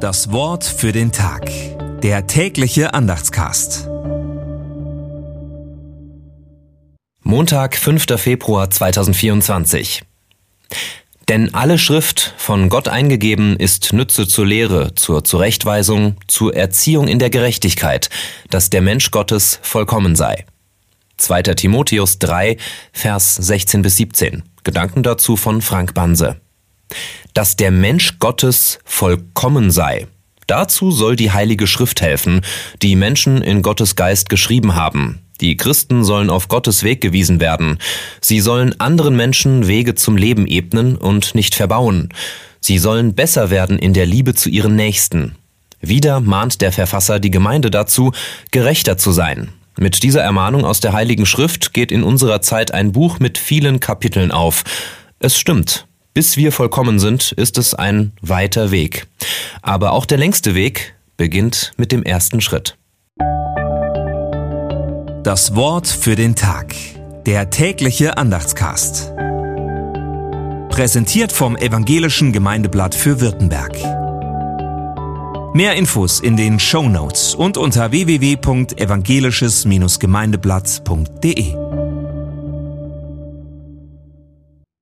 Das Wort für den Tag. Der tägliche Andachtscast. Montag, 5. Februar 2024. Denn alle Schrift, von Gott eingegeben, ist Nütze zur Lehre, zur Zurechtweisung, zur Erziehung in der Gerechtigkeit, dass der Mensch Gottes vollkommen sei. 2. Timotheus 3, Vers 16 bis 17. Gedanken dazu von Frank Banse. Dass der Mensch Gottes vollkommen sei. Dazu soll die Heilige Schrift helfen, die Menschen in Gottes Geist geschrieben haben. Die Christen sollen auf Gottes Weg gewiesen werden. Sie sollen anderen Menschen Wege zum Leben ebnen und nicht verbauen. Sie sollen besser werden in der Liebe zu ihren Nächsten. Wieder mahnt der Verfasser die Gemeinde dazu, gerechter zu sein. Mit dieser Ermahnung aus der Heiligen Schrift geht in unserer Zeit ein Buch mit vielen Kapiteln auf. Es stimmt, bis wir vollkommen sind, ist es ein weiter Weg. Aber auch der längste Weg beginnt mit dem ersten Schritt. Das Wort für den Tag. Der tägliche Andachtscast. Präsentiert vom Evangelischen Gemeindeblatt für Württemberg. Mehr Infos in den Show Notes und unter www.evangelisches-gemeindeblatt.de.